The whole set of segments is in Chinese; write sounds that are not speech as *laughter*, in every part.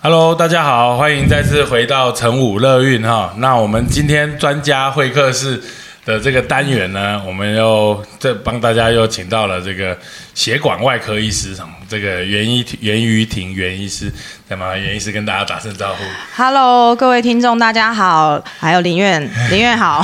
Hello，大家好，欢迎再次回到成武乐运哈。那我们今天专家会客室的这个单元呢，我们又这帮大家又请到了这个血管外科医师，这个袁一袁于婷袁医师，再麻烦袁医师跟大家打声招呼。Hello，各位听众，大家好，还有林院，*laughs* 林院好，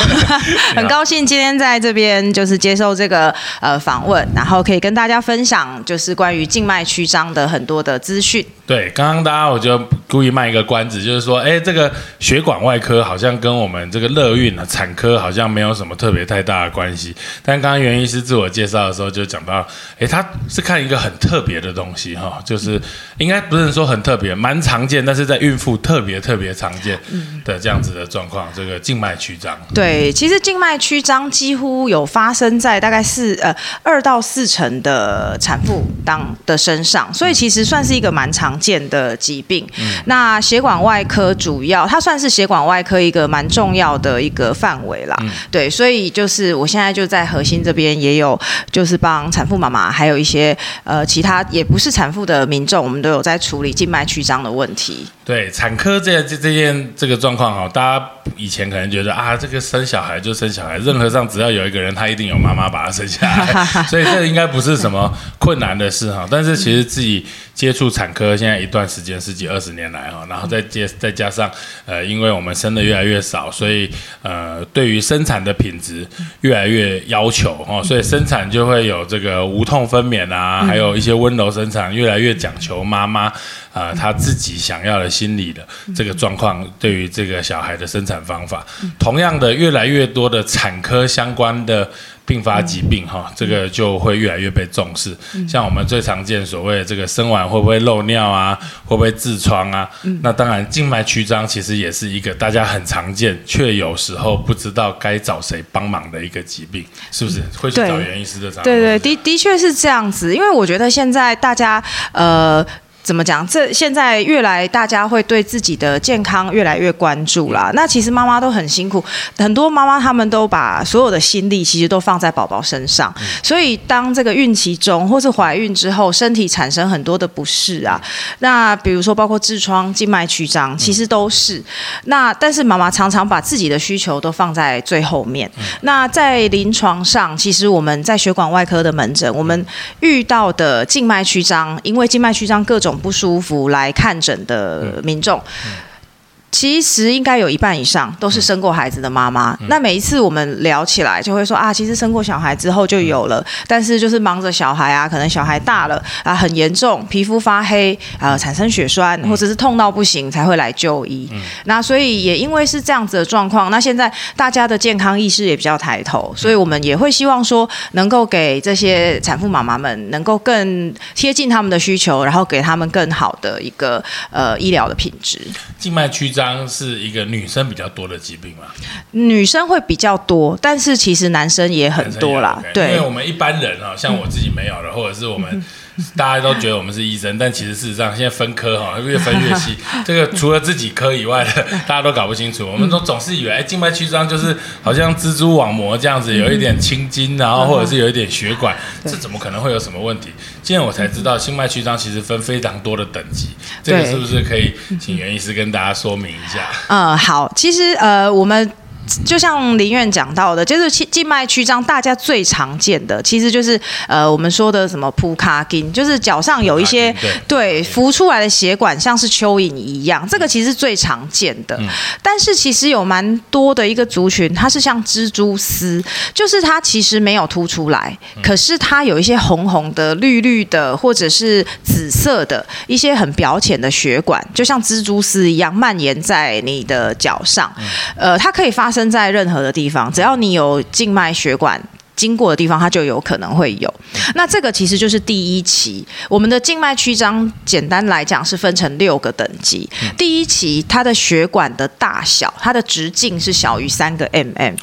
很高兴今天在这边就是接受这个呃访问，然后可以跟大家分享就是关于静脉曲张的很多的资讯。对，刚刚大家我就故意卖一个关子，就是说，哎，这个血管外科好像跟我们这个乐运啊产科好像没有什么特别太大的关系。但刚刚袁医师自我介绍的时候就讲到，哎，他是看一个很特别的东西哈，就是应该不是说很特别，蛮常见，但是在孕妇特别特别常见的这样子的状况，这个静脉曲张。对，其实静脉曲张几乎有发生在大概四呃二到四成的产妇当的身上，所以其实算是一个蛮常见的疾病。那血管外科主要它算是血管外科一个蛮重要的一个范围啦。对，所以就是我现在就在核心这边也有，就是帮产妇妈妈，还有一些呃其他也不是产妇的民众，我们都有在处理静脉曲张的问题。对产科这这这件这个状况哈，大家以前可能觉得啊，这个生小孩就生小孩，任何上只要有一个人，他一定有妈妈把他生下来，*laughs* 所以这应该不是什么困难的事哈。但是其实自己接触产科现在一段时间，十几二十年来哈，然后再接再加上呃，因为我们生的越来越少，所以呃，对于生产的品质越来越要求哈，所以生产就会有这个无痛分娩啊，还有一些温柔生产，越来越讲求妈妈。啊、她自己想要的心理的这个状况，对于这个小孩的生产方法，同样的，越来越多的产科相关的并发疾病，哈，这个就会越来越被重视。像我们最常见所谓的这个生完会不会漏尿啊，会不会痔疮啊？那当然，静脉曲张其实也是一个大家很常见，却有时候不知道该找谁帮忙的一个疾病，是不是？会去找对袁医师的对对，的的确是这样子，因为我觉得现在大家呃。怎么讲？这现在越来大家会对自己的健康越来越关注啦。那其实妈妈都很辛苦，很多妈妈她们都把所有的心力其实都放在宝宝身上，所以当这个孕期中或是怀孕之后，身体产生很多的不适啊。那比如说包括痔疮、静脉曲张，其实都是。那但是妈妈常常把自己的需求都放在最后面。那在临床上，其实我们在血管外科的门诊，我们遇到的静脉曲张，因为静脉曲张各种不舒服来看诊的民众。其实应该有一半以上都是生过孩子的妈妈。那每一次我们聊起来，就会说啊，其实生过小孩之后就有了，但是就是忙着小孩啊，可能小孩大了啊，很严重，皮肤发黑啊，产生血栓，或者是痛到不行才会来就医。那所以也因为是这样子的状况，那现在大家的健康意识也比较抬头，所以我们也会希望说，能够给这些产妇妈妈们能够更贴近他们的需求，然后给他们更好的一个呃医疗的品质。静脉曲张是一个女生比较多的疾病嘛？女生会比较多，但是其实男生也很多啦男。生也有 OK 因为我们一般人啊，像我自己没有的，或者是我们 *laughs* 大家都觉得我们是医生，但其实事实上现在分科哈，越分越细。*laughs* 这个除了自己科以外的，*laughs* 大家都搞不清楚。我们都总是以为，哎，静脉曲张就是好像蜘蛛网膜这样子，有一点青筋，然后或者是有一点血管，这怎么可能会有什么问题？今天我才知道，静脉曲张其实分非常多的等级。这个是不是可以请袁医师跟大家说明一下？嗯，好，其实呃，我们。就像林院讲到的，就是静静脉曲张，大家最常见的其实就是呃我们说的什么扑卡筋，就是脚上有一些对浮出来的血管，像是蚯蚓一样，这个其实是最常见的。但是其实有蛮多的一个族群，它是像蜘蛛丝，就是它其实没有凸出来，可是它有一些红红的、绿绿的，或者是紫色的一些很表浅的血管，就像蜘蛛丝一样蔓延在你的脚上。呃，它可以发生在任何的地方，只要你有静脉血管。经过的地方，它就有可能会有。那这个其实就是第一期。我们的静脉曲张，简单来讲是分成六个等级。第一期，它的血管的大小，它的直径是小于三个 mm。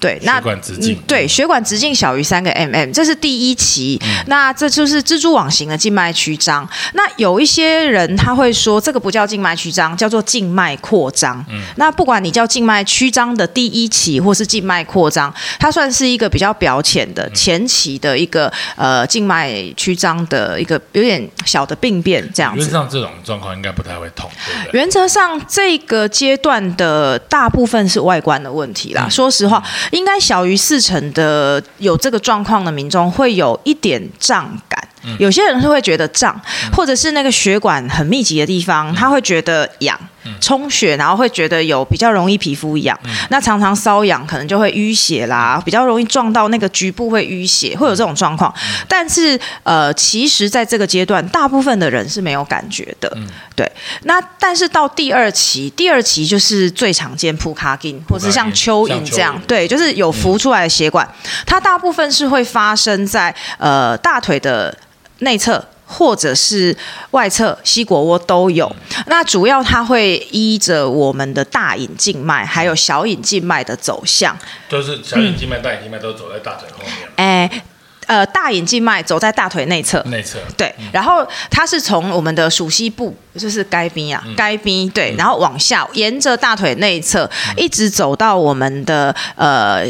对，那血管直径，对，血管直径小于三个 mm，这是第一期。那这就是蜘蛛网型的静脉曲张。那有一些人他会说，这个不叫静脉曲张，叫做静脉扩张。嗯那不管你叫静脉曲张的第一期，或是静脉扩张，它算是一个比较表浅的前期的一个呃静脉曲张的一个有点小的病变这样子。原则上这种状况应该不太会痛，对不对？原则上这个阶段的大部分是外观的问题啦。说实话。应该小于四成的有这个状况的民众会有一点胀感，有些人是会觉得胀，或者是那个血管很密集的地方，他会觉得痒。充血，然后会觉得有比较容易皮肤痒，那常常瘙痒，可能就会淤血啦，比较容易撞到那个局部会淤血，会有这种状况。但是呃，其实在这个阶段，大部分的人是没有感觉的。对，那但是到第二期，第二期就是最常见扑卡金，或者像蚯蚓这样，对，就是有浮出来的血管，它大部分是会发生在呃大腿的内侧。或者是外侧膝果窝都有，那主要它会依着我们的大隐静脉还有小隐静脉的走向，就是小隐静脉、大隐静脉都走在大腿后面。哎，呃，大隐静脉走在大腿内侧，内侧。对，然后它是从我们的属膝部，就是该边啊，该边对，然后往下沿着大腿内侧一直走到我们的呃。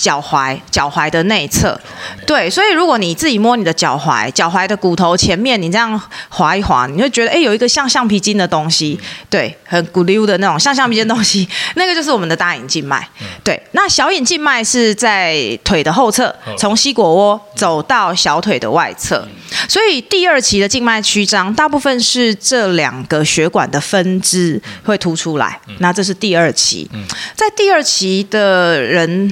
脚踝，脚踝的内侧，对，所以如果你自己摸你的脚踝，脚踝的骨头前面，你这样划一划，你会觉得，哎，有一个像橡皮筋的东西，对，很骨溜的那种像橡皮筋的东西，*laughs* 那个就是我们的大隐静脉。对，那小隐静脉是在腿的后侧，从膝果窝走到小腿的外侧，所以第二期的静脉曲张，大部分是这两个血管的分支会凸出来，那这是第二期。在第二期的人。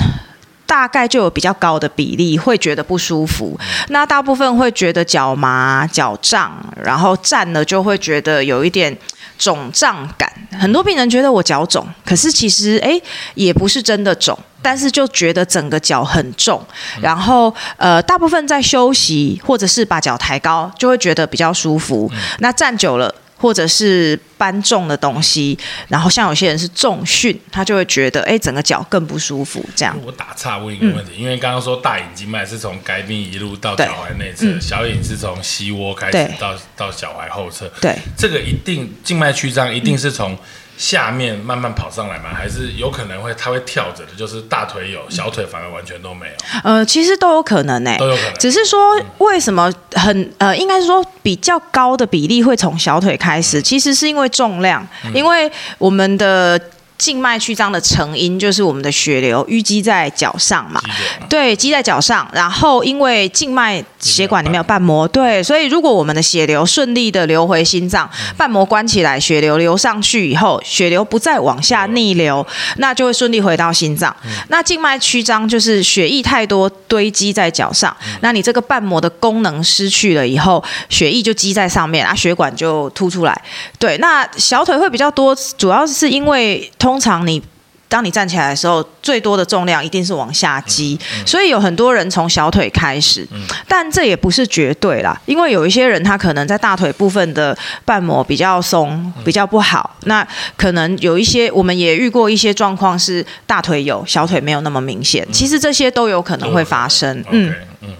大概就有比较高的比例会觉得不舒服，那大部分会觉得脚麻、脚胀，然后站了就会觉得有一点肿胀感。很多病人觉得我脚肿，可是其实哎也不是真的肿，但是就觉得整个脚很重。然后呃，大部分在休息或者是把脚抬高，就会觉得比较舒服。那站久了。或者是搬重的东西，然后像有些人是重训，他就会觉得哎，整个脚更不舒服。这样，我打岔问一个问题，因为刚刚说大隐静脉是从该病一路到脚踝内侧，小隐是从膝窝开始到到脚踝后侧。对，这个一定静脉曲张一定是从。下面慢慢跑上来吗？还是有可能会它会跳着的？就是大腿有，小腿反而完全都没有。呃，其实都有可能诶，都有可能。只是说为什么很呃，应该是说比较高的比例会从小腿开始，其实是因为重量，因为我们的。静脉曲张的成因就是我们的血流淤积在脚上嘛，对，积在脚上，然后因为静脉血管里面有瓣膜，对，所以如果我们的血流顺利的流回心脏，瓣膜关起来，血流流上去以后，血流不再往下逆流，那就会顺利回到心脏。那静脉曲张就是血液太多堆积在脚上，那你这个瓣膜的功能失去了以后，血液就积在上面，啊，血管就凸出来。对，那小腿会比较多，主要是因为。通常你当你站起来的时候，最多的重量一定是往下击，所以有很多人从小腿开始，但这也不是绝对啦，因为有一些人他可能在大腿部分的瓣膜比较松，比较不好，那可能有一些我们也遇过一些状况是大腿有，小腿没有那么明显，其实这些都有可能会发生。嗯嗯，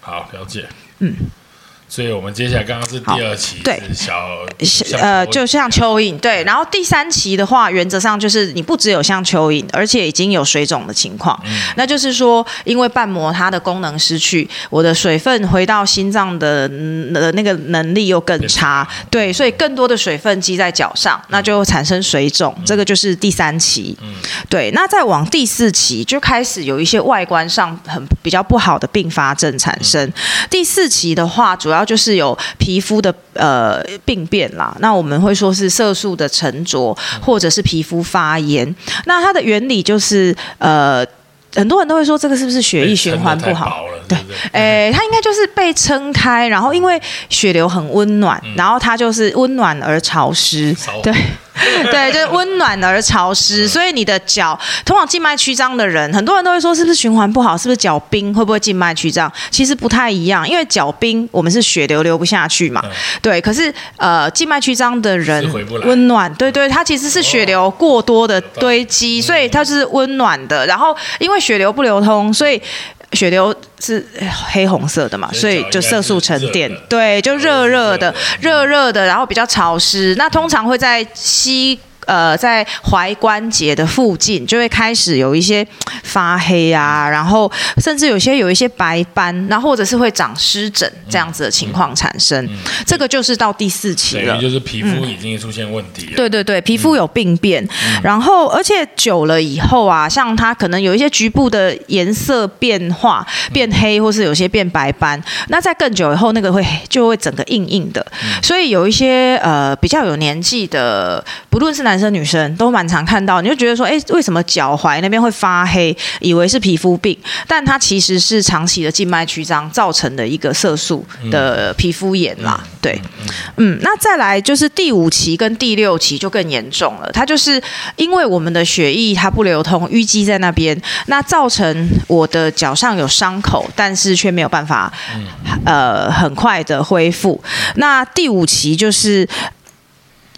好，了解。嗯。所以我们接下来刚刚是第二期，对小呃，就像蚯蚓，对。然后第三期的话，原则上就是你不只有像蚯蚓，而且已经有水肿的情况。那就是说，因为瓣膜它的功能失去，我的水分回到心脏的的那个能力又更差，对，所以更多的水分积在脚上，那就产生水肿。这个就是第三期。对。那再往第四期就开始有一些外观上很比较不好的并发症产生。第四期的话，主要。就是有皮肤的呃病变啦，那我们会说是色素的沉着，或者是皮肤发炎。那它的原理就是呃，很多人都会说这个是不是血液循环不好？对，诶，它应该就是被撑开，然后因为血流很温暖，然后它就是温暖而潮湿。对。*laughs* 对，就是温暖而潮湿，所以你的脚通往静脉曲张的人，很多人都会说是不是循环不好，是不是脚冰，会不会静脉曲张？其实不太一样，因为脚冰我们是血流流不下去嘛，对。可是呃，静脉曲张的人温暖，对对，它其实是血流过多的堆积，所以它是温暖的。然后因为血流不流通，所以。血流是黑红色的嘛，所以就色素沉淀，对，就热热的，热热的，然后比较潮湿。那通常会在膝。呃，在踝关节的附近就会开始有一些发黑啊，然后甚至有些有一些白斑，然后或者是会长湿疹这样子的情况产生。这个就是到第四期了，就是皮肤已经出现问题了。对对对，皮肤有病变，然后而且久了以后啊，像它可能有一些局部的颜色变化，变黑或是有些变白斑。那在更久以后，那个会就会整个硬硬的。所以有一些呃比较有年纪的，不论是男。男生女生都蛮常看到，你就觉得说，哎，为什么脚踝那边会发黑？以为是皮肤病，但它其实是长期的静脉曲张造成的一个色素的皮肤炎啦。对，嗯，那再来就是第五期跟第六期就更严重了，它就是因为我们的血液它不流通，淤积在那边，那造成我的脚上有伤口，但是却没有办法，呃，很快的恢复。那第五期就是。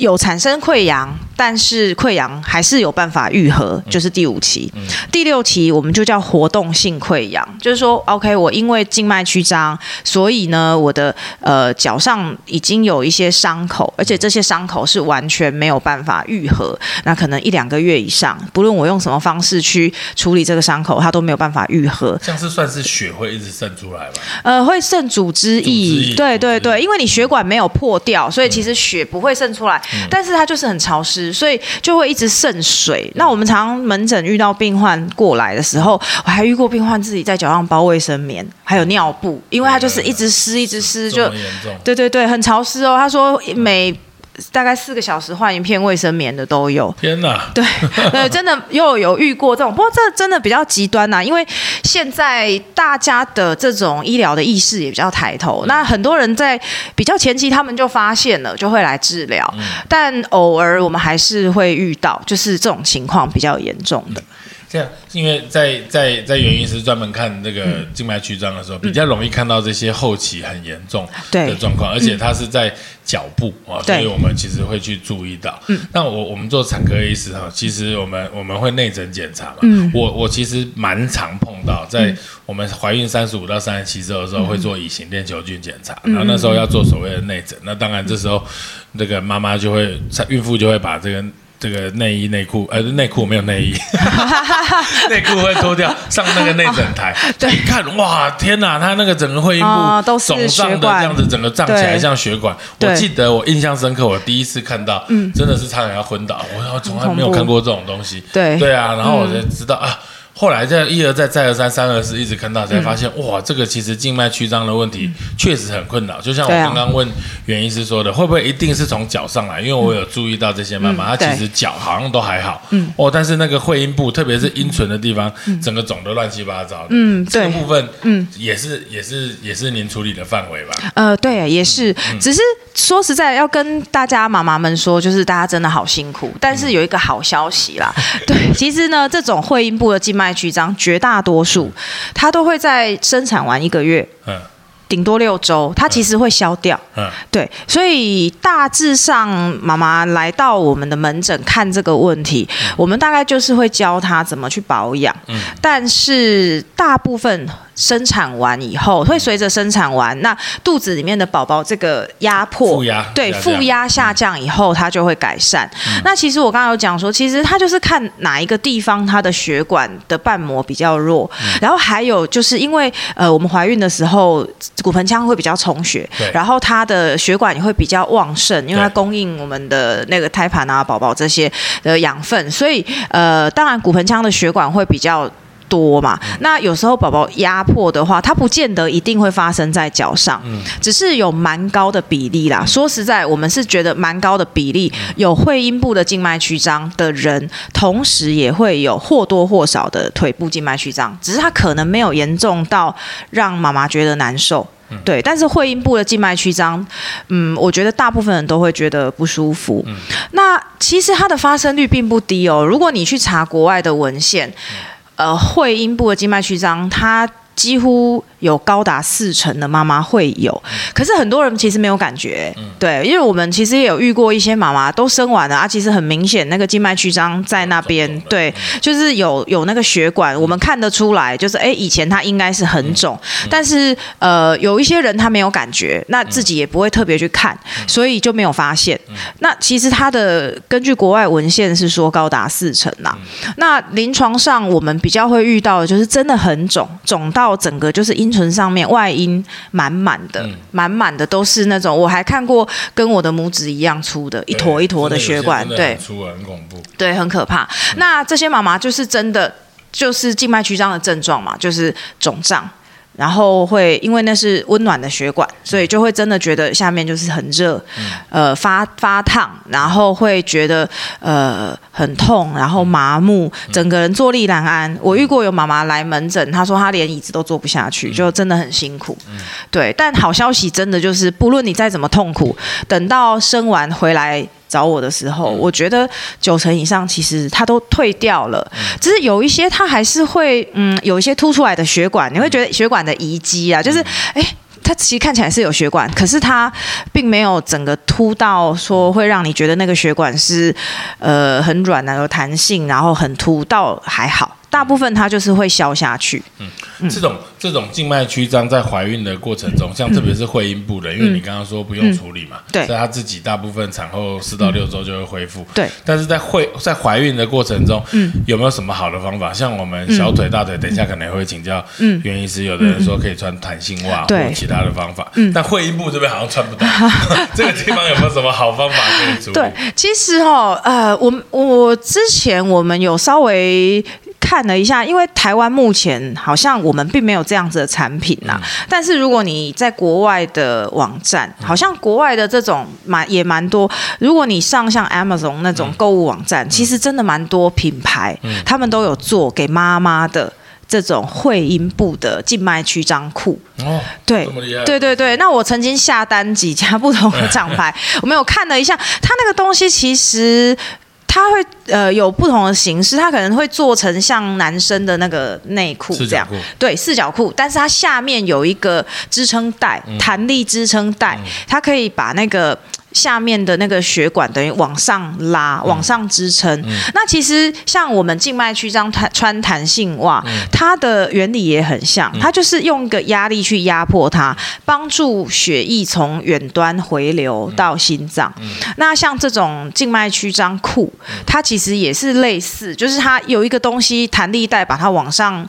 有产生溃疡，但是溃疡还是有办法愈合，就是第五期。第六期我们就叫活动性溃疡，就是说，OK，我因为静脉曲张，所以呢，我的呃脚上已经有一些伤口，而且这些伤口是完全没有办法愈合，那可能一两个月以上，不论我用什么方式去处理这个伤口，它都没有办法愈合。像是算是血会一直渗出来吗？呃，会渗组织液，对对对，因为你血管没有破掉，所以其实血不会渗出来。但是它就是很潮湿，所以就会一直渗水。那我们常门诊遇到病患过来的时候，我还遇过病患自己在脚上包卫生棉，还有尿布，因为他就是一直湿，一直湿，就对对对，很潮湿哦。他说每。大概四个小时换一片卫生棉的都有。天哪！*laughs* 对对，真的又有遇过这种，不过这真的比较极端呐，因为现在大家的这种医疗的意识也比较抬头，那很多人在比较前期他们就发现了，就会来治疗，但偶尔我们还是会遇到，就是这种情况比较严重的。这样，因为在在在原因是专门看那个静脉曲张的时候，比较容易看到这些后期很严重的状况，而且它是在脚部啊，所以我们其实会去注意到。那我我们做产科医师哈，其实我们我们会内诊检查嘛。我我其实蛮常碰到，在我们怀孕三十五到三十七周的时候，会做乙型链球菌检查，然后那时候要做所谓的内诊。那当然这时候那个妈妈就会，孕妇就会把这个。这个内衣内裤，呃，内裤没有内衣，*laughs* 内裤会脱掉，上那个内诊台，*laughs* 一看，哇，天哪，他那个整个会阴部都肿胀的这样子，整个胀起来像血管。我记得我印象深刻，我第一次看到，真的是差点要昏倒，我从来没有看过这种东西。对，对啊，然后我就知道啊。后来在一而再再而三三而四一直看到，才发现哇，这个其实静脉曲张的问题确实很困扰。就像我刚刚问袁医师说的，会不会一定是从脚上来？因为我有注意到这些妈妈，她其实脚好像都还好，嗯。哦，但是那个会阴部，特别是阴唇的地方，整个肿得乱七八糟的。嗯，这个部分，嗯，也是也是也是您处理的范围吧？呃，对，也是，只是说实在要跟大家妈妈们说，就是大家真的好辛苦，但是有一个好消息啦，*laughs* 对，其实呢，这种会阴部的静脉。曲张绝大多数，它都会在生产完一个月，嗯，顶多六周，它其实会消掉，嗯，对，所以大致上妈妈来到我们的门诊看这个问题，我们大概就是会教她怎么去保养，嗯，但是大部分。生产完以后，会随着生产完，那肚子里面的宝宝这个压迫，负压对负压下降以后，它就会改善。那其实我刚刚有讲说，其实它就是看哪一个地方它的血管的瓣膜比较弱，然后还有就是因为呃我们怀孕的时候骨盆腔会比较充血，然后它的血管也会比较旺盛，因为它供应我们的那个胎盘啊宝宝这些的养分，所以呃当然骨盆腔的血管会比较。多嘛？那有时候宝宝压迫的话，它不见得一定会发生在脚上，只是有蛮高的比例啦。说实在，我们是觉得蛮高的比例，有会阴部的静脉曲张的人，同时也会有或多或少的腿部静脉曲张，只是他可能没有严重到让妈妈觉得难受。对，但是会阴部的静脉曲张，嗯，我觉得大部分人都会觉得不舒服。那其实它的发生率并不低哦。如果你去查国外的文献，呃，会阴部的静脉曲张，它几乎。有高达四成的妈妈会有，可是很多人其实没有感觉，对，因为我们其实也有遇过一些妈妈都生完了啊，其实很明显那个静脉曲张在那边，对，就是有有那个血管，我们看得出来，就是哎，以前她应该是很肿，但是呃，有一些人他没有感觉，那自己也不会特别去看，所以就没有发现。那其实它的根据国外文献是说高达四成呐，那临床上我们比较会遇到的就是真的很肿，肿到整个就是上面外阴满满的，满满的都是那种，我还看过跟我的拇指一样粗的，一坨一坨的血管，对，粗很恐怖，对，很可怕。那这些妈妈就是真的就是静脉曲张的症状嘛，就是肿胀。然后会因为那是温暖的血管，所以就会真的觉得下面就是很热，呃发发烫，然后会觉得呃很痛，然后麻木，整个人坐立难安。我遇过有妈妈来门诊，她说她连椅子都坐不下去，就真的很辛苦。对，但好消息真的就是，不论你再怎么痛苦，等到生完回来。找我的时候，我觉得九成以上其实它都退掉了，只是有一些它还是会，嗯，有一些凸出来的血管，你会觉得血管的遗迹啊，就是，哎，它其实看起来是有血管，可是它并没有整个凸到说会让你觉得那个血管是，呃，很软的有弹性，然后很凸，到还好。大部分它就是会消下去。嗯，这种这种静脉曲张在怀孕的过程中，像特别是会阴部的，因为你刚刚说不用处理嘛，对，在她自己大部分产后四到六周就会恢复。对，但是在会在怀孕的过程中，嗯，有没有什么好的方法？像我们小腿、大腿，等一下可能会请教。嗯，原因是有的人说可以穿弹性袜或其他的方法。嗯，但会阴部这边好像穿不到。*laughs* 这个地方有没有什么好方法可以处理？对，其实哈，呃，我我之前我们有稍微。看了一下，因为台湾目前好像我们并没有这样子的产品呐。但是如果你在国外的网站，好像国外的这种蛮也蛮多。如果你上像 Amazon 那种购物网站，其实真的蛮多品牌，他们都有做给妈妈的这种会阴部的静脉曲张裤。哦，对，对对对。那我曾经下单几家不同的厂牌，*laughs* 我们有看了一下，它那个东西其实。它会呃有不同的形式，它可能会做成像男生的那个内裤这样，对，四角裤，但是它下面有一个支撑带，弹力支撑带，它可以把那个。下面的那个血管等于往上拉、往上支撑。那其实像我们静脉曲张弹穿弹性袜，它的原理也很像，它就是用一个压力去压迫它，帮助血液从远端回流到心脏。那像这种静脉曲张裤，它其实也是类似，就是它有一个东西弹力带把它往上，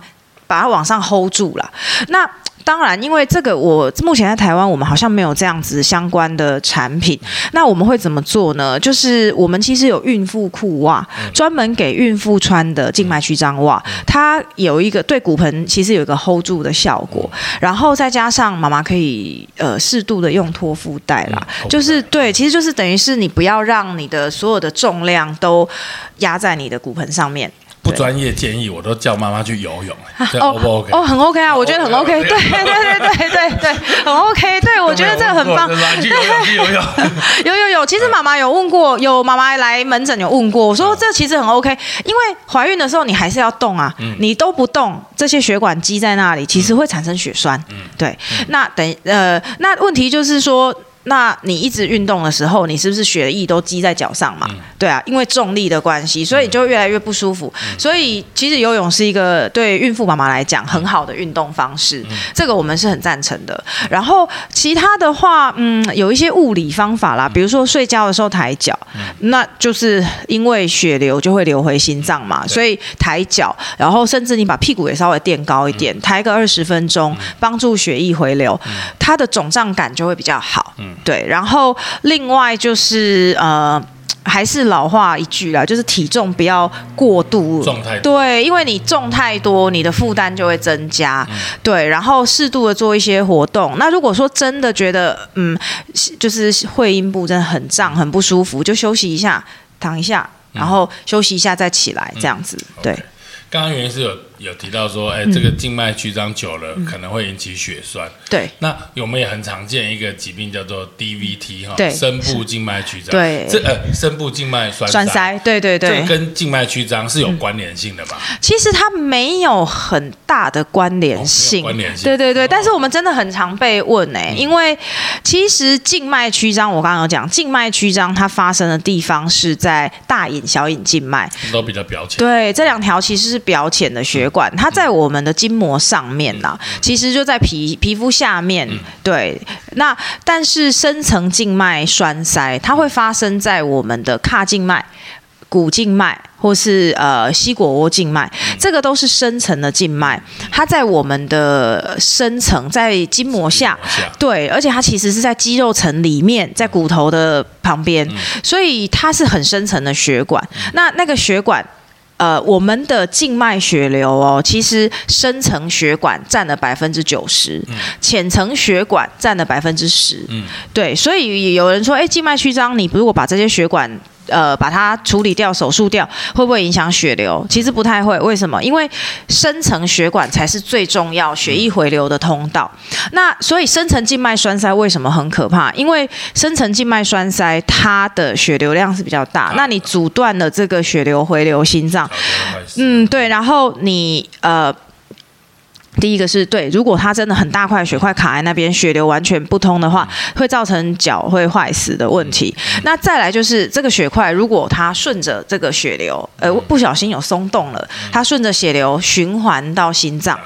把它往上 hold 住了。那当然，因为这个我目前在台湾，我们好像没有这样子相关的产品。那我们会怎么做呢？就是我们其实有孕妇裤袜，专门给孕妇穿的静脉曲张袜，它有一个对骨盆其实有一个 hold 住的效果。然后再加上妈妈可以呃适度的用托腹带啦，就是对，其实就是等于是你不要让你的所有的重量都压在你的骨盆上面。不专业建议，我都叫妈妈去游泳。哦不 OK？哦，很 OK 啊，我觉得很 OK。对对对对对对，很 OK。对，我觉得这个很棒。去游泳，去游泳。有有有，其实妈妈有问过，有妈妈来门诊有问过，我说这其实很 OK，因为怀孕的时候你还是要动啊，你都不动，这些血管积在那里，其实会产生血栓。嗯，对。那等呃，那问题就是说。那你一直运动的时候，你是不是血液都积在脚上嘛？对啊，因为重力的关系，所以就越来越不舒服。所以其实游泳是一个对孕妇妈妈来讲很好的运动方式，这个我们是很赞成的。然后其他的话，嗯，有一些物理方法啦，比如说睡觉的时候抬脚，那就是因为血流就会流回心脏嘛，所以抬脚，然后甚至你把屁股也稍微垫高一点，抬个二十分钟，帮助血液回流，它的肿胀感就会比较好。对，然后另外就是呃，还是老话一句啦，就是体重不要过度，重太对，因为你重太多，你的负担就会增加。对，然后适度的做一些活动。那如果说真的觉得嗯，就是会阴部真的很胀、很不舒服，就休息一下，躺一下，然后休息一下再起来，这样子。对。刚刚原因是有。有提到说，哎，这个静脉曲张久了可能会引起血栓。对，那我们也很常见一个疾病叫做 DVT 哈，对。深部静脉曲张。对。这呃深部静脉栓栓塞，对对对。这，跟静脉曲张是有关联性的吧？其实它没有很大的关联性，关联性。对对对，哦。但是我们真的很常被问哎、因为其实静脉曲张，我刚刚有讲，静脉曲张它发生的地方是在大隐、小隐静脉，都比较表浅。对，这两条其实是表浅的血管，它在我们的筋膜上面呐，其实就在皮皮肤下面。对，那但是深层静脉栓塞，它会发生在我们的髂静脉。股静脉或是呃膝果窝静脉，这个都是深层的静脉，它在我们的深层，在筋膜下对，而且它其实是在肌肉层里面，在骨头的旁边，所以它是很深层的血管。那那个血管。呃，我们的静脉血流哦，其实深层血管占了百分之九十，浅层血管占了百分之十。嗯对，所以有人说，哎，静脉曲张，你如果把这些血管呃把它处理掉、手术掉，会不会影响血流？其实不太会，为什么？因为深层血管才是最重要血液回流的通道。那所以深层静脉栓塞为什么很可怕？因为深层静脉栓塞它的血流量是比较大，那你阻断了这个血流回流心脏，嗯，对，然后你呃。第一个是对，如果它真的很大块血块卡在那边，血流完全不通的话，会造成脚会坏死的问题。那再来就是这个血块，如果它顺着这个血流，呃，不小心有松动了，它顺着血流循环到心脏，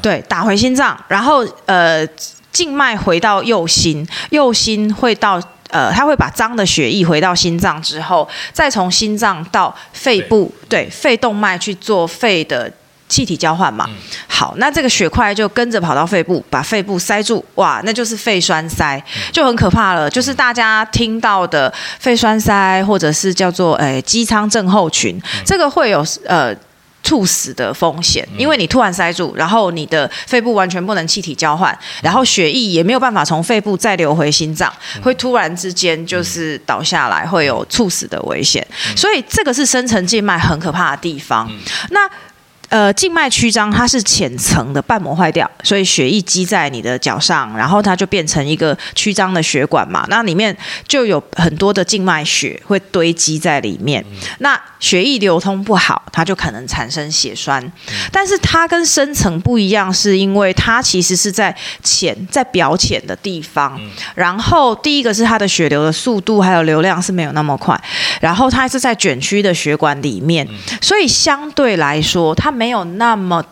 对，打回心脏，然后呃，静脉回到右心，右心会到。呃，它会把脏的血液回到心脏之后，再从心脏到肺部，对肺动脉去做肺的气体交换嘛。好，那这个血块就跟着跑到肺部，把肺部塞住，哇，那就是肺栓塞，就很可怕了。就是大家听到的肺栓塞，或者是叫做诶机舱症候群，这个会有呃。猝死的风险，因为你突然塞住，然后你的肺部完全不能气体交换，然后血液也没有办法从肺部再流回心脏，会突然之间就是倒下来，会有猝死的危险。所以这个是深层静脉很可怕的地方。那呃，静脉曲张它是浅层的瓣膜坏掉，所以血液积在你的脚上，然后它就变成一个曲张的血管嘛。那里面就有很多的静脉血会堆积在里面。那血液流通不好，它就可能产生血栓。但是它跟深层不一样，是因为它其实是在浅、在表浅的地方。然后第一个是它的血流的速度还有流量是没有那么快，然后它是在卷曲的血管里面，所以相对来说，它没有那么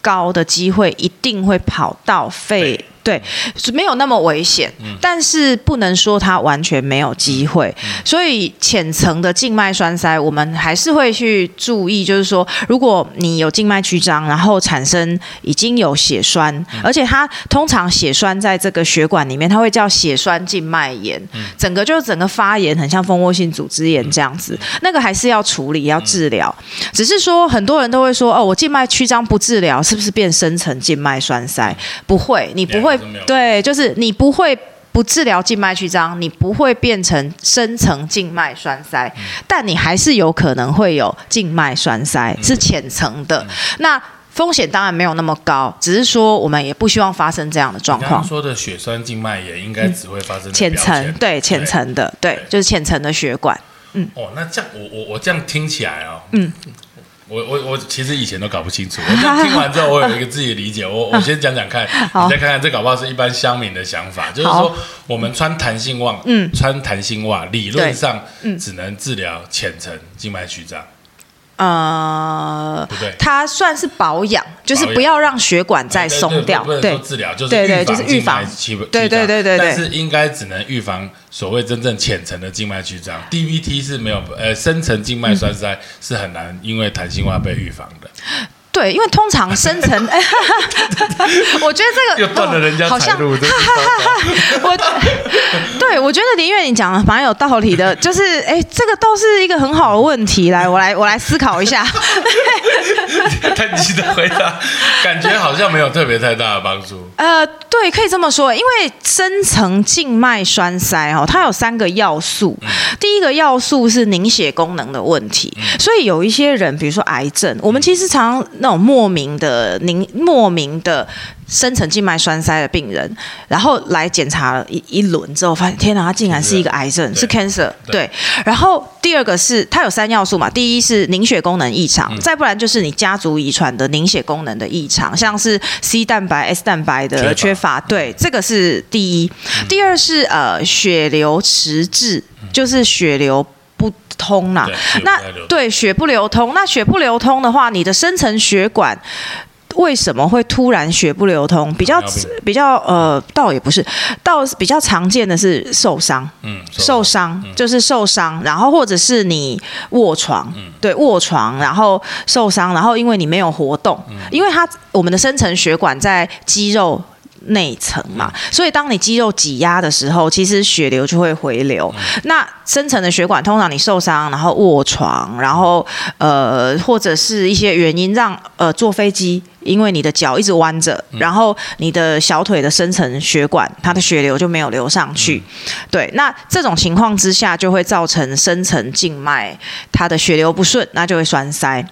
高的机会一定会跑到肺。对，是没有那么危险，但是不能说它完全没有机会。所以浅层的静脉栓塞，我们还是会去注意，就是说，如果你有静脉曲张，然后产生已经有血栓，而且它通常血栓在这个血管里面，它会叫血栓静脉炎，整个就是整个发炎，很像蜂窝性组织炎这样子，那个还是要处理要治疗。只是说很多人都会说，哦，我静脉曲张不治疗，是不是变深层静脉栓塞？不会，你不会对，就是你不会。不治疗静脉曲张，你不会变成深层静脉栓塞，但你还是有可能会有静脉栓塞，是浅层的。那风险当然没有那么高，只是说我们也不希望发生这样的状况刚刚。说的血栓静脉也应该只会发生浅层对浅层的对对，就是浅层的血管。嗯哦，那这样我我我这样听起来哦，嗯，我我我其实以前都搞不清楚，我这样听完之后，我有一个自己的理解。我我先讲讲看，你再看看这搞不好是一般乡民的想法，就是说我们穿弹性袜，嗯穿弹性袜理论上只能治疗浅层静脉曲张，呃不对，它算是保养，就是不要让血管再松掉对说治疗，就是对对就是预防。对对对对对。但是应该只能预防所谓真正浅层的静脉曲张，DVT 是没有，呃，深层静脉栓塞是很难因为弹性化被预防的。对，因为通常深层，*laughs* *laughs* 我觉得这个又断了人家哦好像 *laughs* 我，对我觉得林月你讲的蛮有道理的，就是哎，这个倒是一个很好的问题，来，我来我来思考一下。太急的回答，感觉好像没有特别太大的帮助。呃，对，可以这么说，因为深层静脉栓塞哦，它有三个要素。第一个要素是凝血功能的问题，所以有一些人，比如说癌症，我们其实常那种莫名的凝莫名的深层静脉栓塞的病人，然后来检查了一一轮之后，发现天哪，他竟然是一个癌症，是 cancer。对，然后第二个是它有三要素嘛，第一是凝血功能异常，再不然就是你家族遗传的凝血功能的异常，像是 C 蛋白、S 蛋白的缺乏。对，这个是第一。第二是呃血流迟滞，就是血流。不通啦，那对血不流通，那血不流通的话，你的深层血管为什么会突然血不流通？比较比较呃，倒也不是，倒比较常见的是受伤，嗯，受伤就是受伤，然后或者是你卧床，对，卧床然后受伤，然后因为你没有活动，因为它我们的深层血管在肌肉。内层嘛，所以当你肌肉挤压的时候，其实血流就会回流。那深层的血管，通常你受伤，然后卧床，然后呃，或者是一些原因让呃坐飞机，因为你的脚一直弯着，然后你的小腿的深层血管，它的血流就没有流上去。对，那这种情况之下，就会造成深层静脉它的血流不顺，那就会栓塞。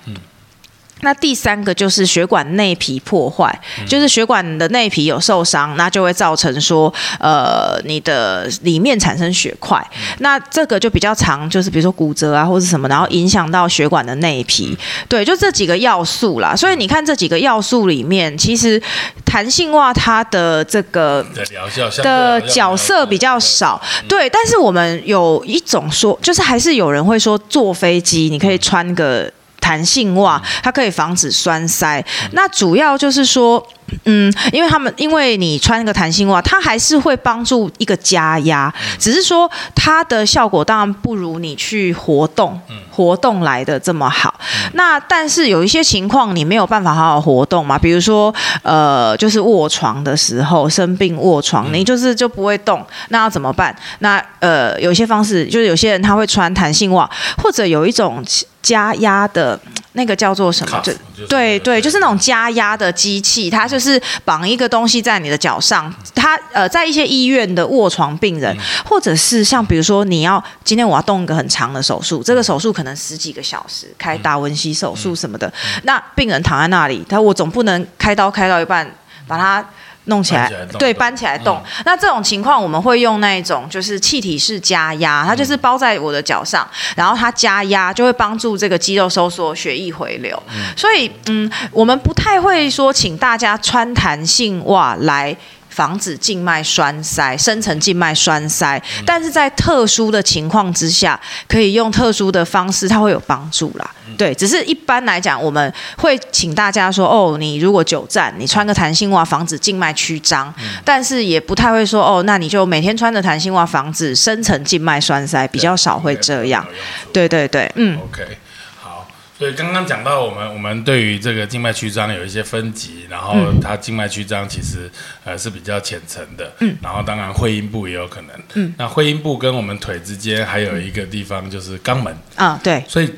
那第三个就是血管内皮破坏，就是血管的内皮有受伤，那就会造成说，呃，你的里面产生血块。那这个就比较长，就是比如说骨折啊，或者什么，然后影响到血管的内皮。对，就这几个要素啦。所以你看这几个要素里面，其实弹性袜它的这个的角色比较少。对，但是我们有一种说，就是还是有人会说，坐飞机你可以穿个。弹性袜，它可以防止栓塞。那主要就是说，嗯，因为他们因为你穿那个弹性袜，它还是会帮助一个加压，只是说它的效果当然不如你去活动活动来的这么好。那但是有一些情况你没有办法好好活动嘛，比如说呃，就是卧床的时候生病卧床，你就是就不会动，那要怎么办？那呃，有些方式就是有些人他会穿弹性袜，或者有一种。加压的那个叫做什么？就对对，就是那种加压的机器，它就是绑一个东西在你的脚上。他呃，在一些医院的卧床病人，或者是像比如说你要今天我要动一个很长的手术，这个手术可能十几个小时，开达文西手术什么的，那病人躺在那里，他我总不能开刀开到一半把它。弄起来，对，搬起来动。那这种情况，我们会用那一种，就是气体式加压，它就是包在我的脚上，然后它加压就会帮助这个肌肉收缩，血液回流。所以，嗯，我们不太会说，请大家穿弹性袜来。防止静脉栓塞、深层静脉栓塞，但是在特殊的情况之下，可以用特殊的方式，它会有帮助啦。对，只是一般来讲，我们会请大家说，哦，你如果久站，你穿个弹性袜防止静脉曲张，但是也不太会说，哦，那你就每天穿着弹性袜防止深层静脉栓塞，比较少会这样。对对对，嗯。OK。对，刚刚讲到我们，我们对于这个静脉曲张有一些分级，然后它静脉曲张其实呃是比较浅层的，嗯，然后当然会阴部也有可能，嗯，那会阴部跟我们腿之间还有一个地方就是肛门，啊，对，所以。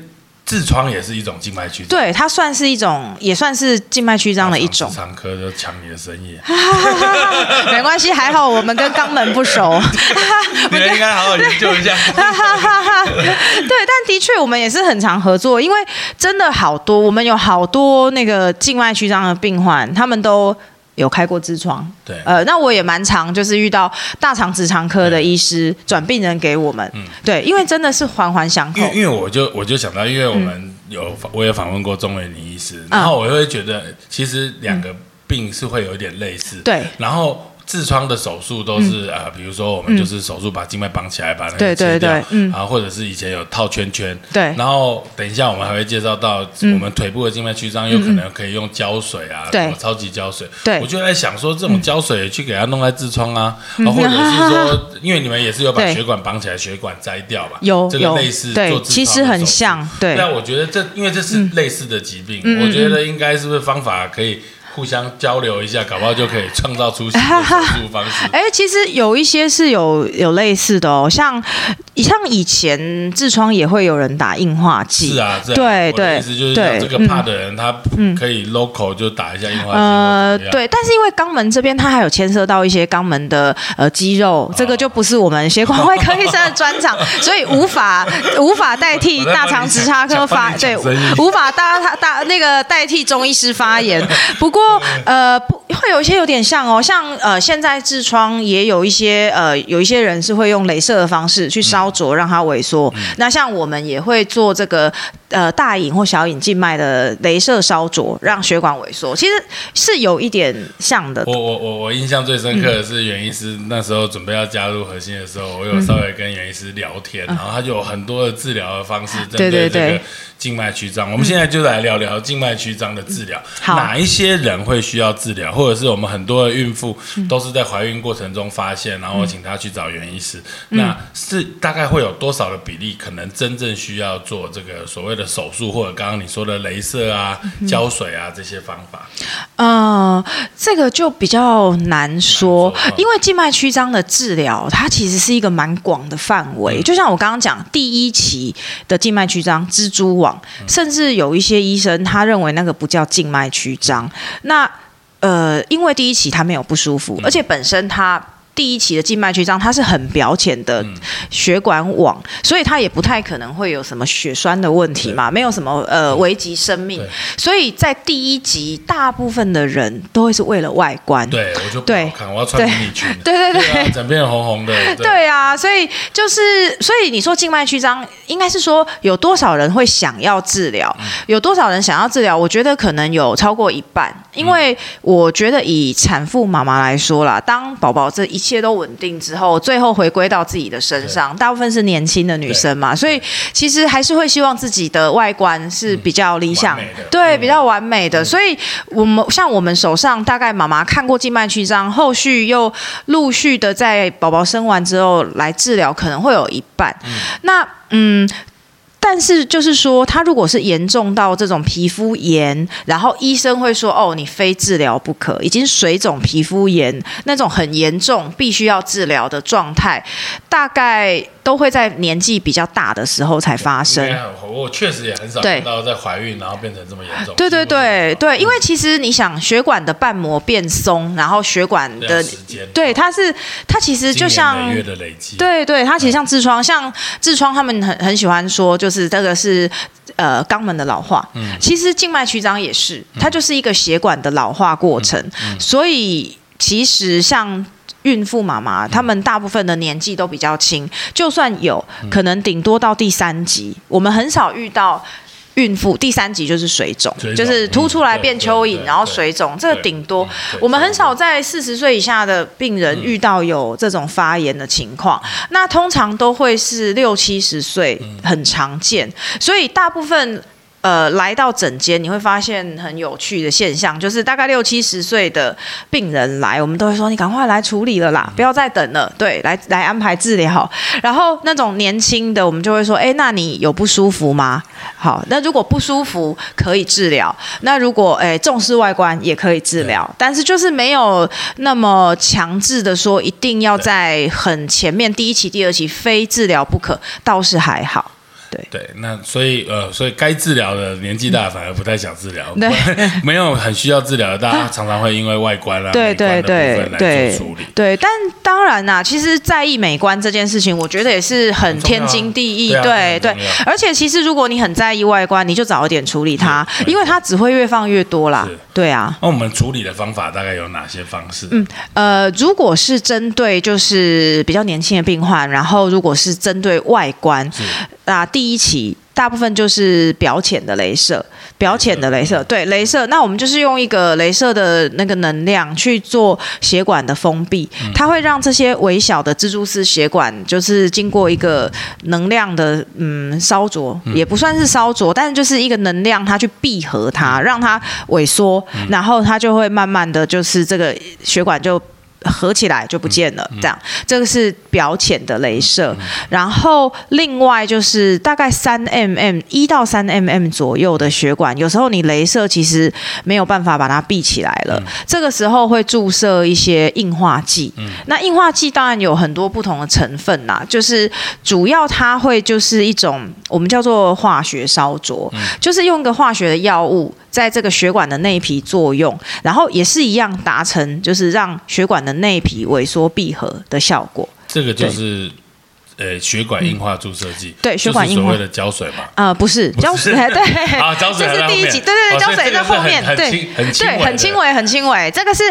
痔疮也是一种静脉曲张，对，它算是一种，也算是静脉曲张的一种。肠科就抢你的生意，*laughs* 没关系，还好我们跟肛门不熟，*laughs* 你们应该好好研究一下。*laughs* 对，但的确我们也是很常合作，因为真的好多，我们有好多那个静脉曲张的病患，他们都。有开过痔疮，对，呃，那我也蛮常就是遇到大肠直肠科的医师转病人给我们，嗯，对，因为真的是环环相扣。因为因为我就我就想到，因为我们有我也访问过钟伟尼医师，然后我会觉得其实两个病是会有一点类似，对，然后。痔疮的手术都是呃，比如说我们就是手术把静脉绑起来，把那个切掉，嗯，啊，或者是以前有套圈圈，对，然后等一下我们还会介绍到我们腿部的静脉曲张，有可能可以用胶水啊，对，超级胶水，对，我就在想说这种胶水去给它弄在痔疮啊，或者是 *laughs* 说，因为你们也是有把血管绑起来，血管摘掉吧，有这个类似，对，其实很像，对，那我觉得这因为这是类似的疾病，我觉得应该是不是方法可以。互相交流一下，搞不好就可以创造出新的 *laughs* 手术方式。哎，其实有一些是有有类似的哦，像像以前痔疮也会有人打硬化剂，是啊，是啊。对对我的意思就是这个怕的人，他可以 local 就打一下硬化剂，呃，对，但是因为肛门这边它还有牵涉到一些肛门的呃肌肉，这个就不是我们血管外科医生的专长，*laughs* 所以无法无法代替大肠直插科发对无法大大那个代替中医师发言。不过呃，不会有一些有点像哦，像呃现在痔疮也有一些呃有一些人是会用镭射的方式去烧灼让它萎缩，那像我们也会做这个呃大隐或小隐静脉的镭射烧灼，让血管萎缩，其实是有一点像的。我我我我印象最深刻的是袁医师那时候准备要加入核心的时候，我有稍微跟袁医师聊天，然后他就有很多的治疗的方式针对对对对。这个静脉曲张。我们现在就来聊聊静脉曲张的治疗，好。哪一些人会需要治疗，或者是我们很多的孕妇都是在怀孕过程中发现，然后请她去找袁医师，那是大概会有多少的比例可能真正需要做这个所谓的手术，或者刚刚你说的镭射啊、胶水啊这些方法？呃，这个就比较难说难说，因为静脉曲张的治疗，它其实是一个蛮广的范围。嗯。就像我刚刚讲，第一期的静脉曲张，蜘蛛网，嗯。甚至有一些医生他认为那个不叫静脉曲张。那呃，因为第一期他没有不舒嗯服，而且本身他。第一期的静脉曲张，它是很表浅的血管网，所以它也不太可能会有什么血栓的问题嘛，没有什么呃危及生命。所以在第一集，大部分的人都会是为了外观。对，我就不看，我要穿迷你裙。对对对啊，整片红红的。对啊，所以就是，所以你说静脉曲张，应该是说有多少人会想要治疗？嗯有多少人想要治疗？我觉得可能有超过一半，因为我觉得以产妇妈妈来说啦，当宝宝这一切都稳定之后，最后回归到自己的身上，大部分是年轻的女生嘛，所以其实还是会希望自己的外观是比较理想对，嗯比较完美的。所以我们像我们手上大概妈妈看过静脉曲张，后续又陆续的在宝宝生完之后来治疗，可能会有一半。那嗯。但是就是说，他如果是严重到这种皮肤炎，然后医生会说：“哦，你非治疗不可，已经水肿皮肤炎那种很严重，必须要治疗的状态，大概都会在年纪比较大的时候才发生。”我确实也很少对看到在怀孕然后变成这么严重。对对对对，因为为其实你想，血管的瓣膜变松，然后血管的时间对，它是它其实就像月的累积。对对，它其实像痔疮，像痔疮，他们很很喜欢说，就是这个是呃肛门的老化。嗯其实静脉曲张也是，它就是一个血管的老化过程。所以其实像。孕妇妈妈，她们大部分的年纪都比较轻，就算有可能顶多到第三级，我们很少遇到孕妇第三级就是水肿，水就是凸出来嗯变蚯蚓，然后水肿，这个对顶多我们很少在四十岁以下的病人遇到有这种发炎的情况，那通常都会是六七十岁，很常见，所以大部分。呃，来到诊间你会发现很有趣的现象，就是大概六七十岁的病人来，我们都会说你赶快来处理了啦，不要再等了，对，来来安排治疗。然后那种年轻的，我们就会说，哎，那你有不舒服吗？好，那如果不舒服可以治疗，那如果哎重视外观也可以治疗，但是就是没有那么强制的说一定要在很前面第一期、第二期非治疗不可，倒是还好。对，那所以呃，所以该治疗的年纪大反而不太想治疗，对 *laughs* 没有很需要治疗的，大家常常会因为外观啊、对对对处理。对，但当然啦，其实在意美观这件事情，我觉得也是很天经地义。对啊对而且其实如果你很在意外观，你就早一点处理它，因为它只会越放越多啦是。对啊。那我们处理的方法大概有哪些方式？嗯呃，如果是针对就是比较年轻的病患，然后如果是针对外观，是那第一期大部分就是表浅的镭射，表浅的镭射，对，镭射。那我们就是用一个镭射的那个能量去做血管的封闭，它会让这些微小的蜘蛛丝血管，就是经过一个能量的嗯烧灼，也不算是烧灼，但是就是一个能量，它去闭合它，让它萎缩，然后它就会慢慢的就是这个血管就。合起来就不见了，这样这个是表浅的镭射。然后另外就是大概三 mm 一到三 mm 左右的血管，有时候你镭射其实没有办法把它闭起来了，这个时候会注射一些硬化剂。那硬化剂当然有很多不同的成分啦，就是主要它会就是一种我们叫做化学烧灼，就是用一个化学的药物。在这个血管的内皮作用，然后也是一样达成，就是让血管的内皮萎缩闭合的效果。这个就是呃血管硬化注射剂，对血管硬化。所谓的胶水嘛？呃，不是胶水，*laughs* 对。啊，胶水这是第一集，对对对，胶水在后面，对。对，很轻微，很轻微，这个是。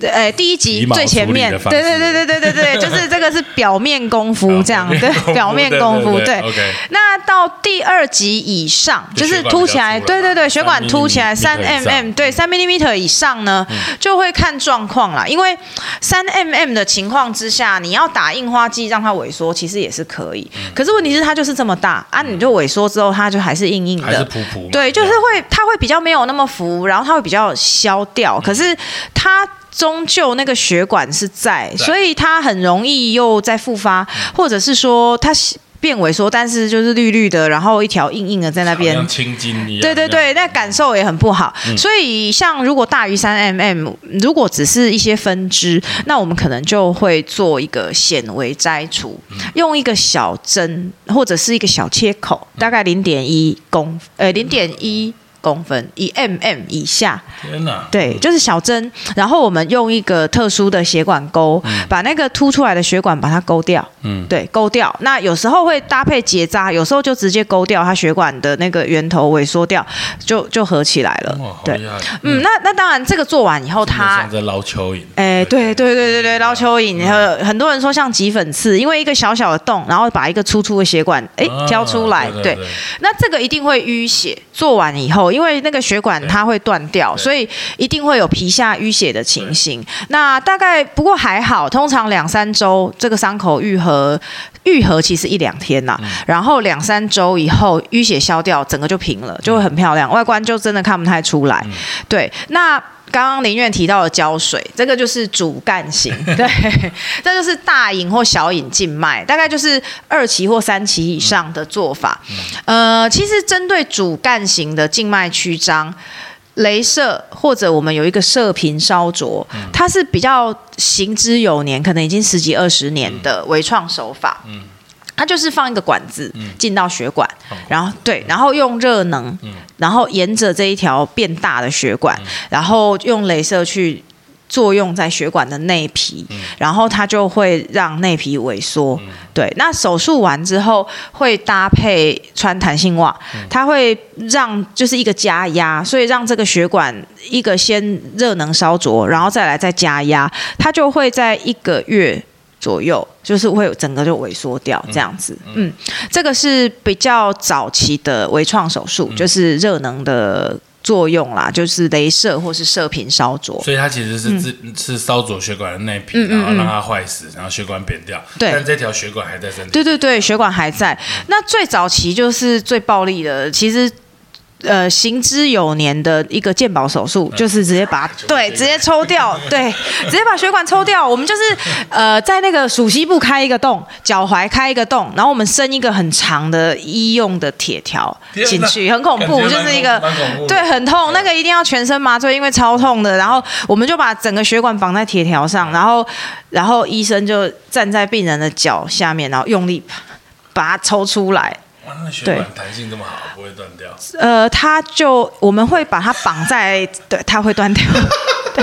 呃，第一集最前面，对对对对对对对，*laughs* 就是这个是表面功夫这样，对 *laughs* 表面功夫，对。那到第二集以上，就是凸起来，对对对，血管凸起来三 mm，对三 mm 以上呢，就会看状况啦。因为三 mm 的情况之下，你要打硬化剂让它萎缩，其实也是可以。可是问题是它就是这么大啊，你就萎缩之后，它就还是硬硬的。对，就是会，它会比较没有那么浮，然后它会比较消掉。可是它。终究那个血管是在，所以它很容易又再复发，或者是说它变萎缩，但是就是绿绿的，然后一条硬硬的在那边，像青筋一样。对对对，那感受也很不好。所以像如果大于三 mm，如果只是一些分支，那我们可能就会做一个显微摘除，用一个小针或者是一个小切口，大概零点一公，呃，零点一。公分一 mm 以下，天哪！对，就是小针，然后我们用一个特殊的血管钩，把那个凸出来的血管把它勾掉。嗯，对，勾掉。那有时候会搭配结扎，有时候就直接勾掉它血管的那个源头，萎缩掉，就就合起来了。对，嗯，那那当然，这个做完以后，它在捞蚯蚓。哎，对对对对对，捞蚯蚓。然后很多人说像挤粉刺，因为一个小小的洞，然后把一个粗粗的血管哎挑出来。对，那这个一定会淤血。做完以后。因为那个血管它会断掉，所以一定会有皮下淤血的情形。那大概不过还好，通常两三周这个伤口愈合，愈合其实一两天呐。然后两三周以后淤血消掉，整个就平了，就会很漂亮，外观就真的看不太出来。对，那。刚刚林院提到的胶水，这个就是主干型，*laughs* 对，这就是大隐或小隐静脉，大概就是二期或三期以上的做法。呃，其实针对主干型的静脉曲张，镭射或者我们有一个射频烧灼，它是比较行之有年，可能已经十几二十年的微创手法。它就是放一个管子进到血管，然后对，然后用热能，然后沿着这一条变大的血管，然后用镭射去作用在血管的内皮，然后它就会让内皮萎缩。对，那手术完之后会搭配穿弹性袜，它会让就是一个加压，所以让这个血管一个先热能烧灼，然后再来再加压，它就会在一个月。左右就是会整个就萎缩掉这样子，嗯，这个是比较早期的微创手术，就是热能的作用啦，就是镭射或是射频烧灼，所以它其实是是是烧灼血管的内皮，然后让它坏死，然后血管扁掉，对，但这条血管还在身体，对对对，血管还在。那最早期就是最暴力的，其实。呃，行之有年的一个鉴宝手术，就是直接把 *laughs* 对直接抽掉，*laughs* 对，直接把血管抽掉。我们就是呃，在那个属膝部开一个洞，脚踝开一个洞，然后我们伸一个很长的医用的铁条进去，很恐怖，就是一个对很痛，那个一定要全身麻醉，因为超痛的。然后我们就把整个血管绑在铁条上，然后然后医生就站在病人的脚下面，然后用力把它抽出来。哇，那血管弹性这么好，不会断掉？呃，它就我们会把它绑在，对，它会断掉，*laughs*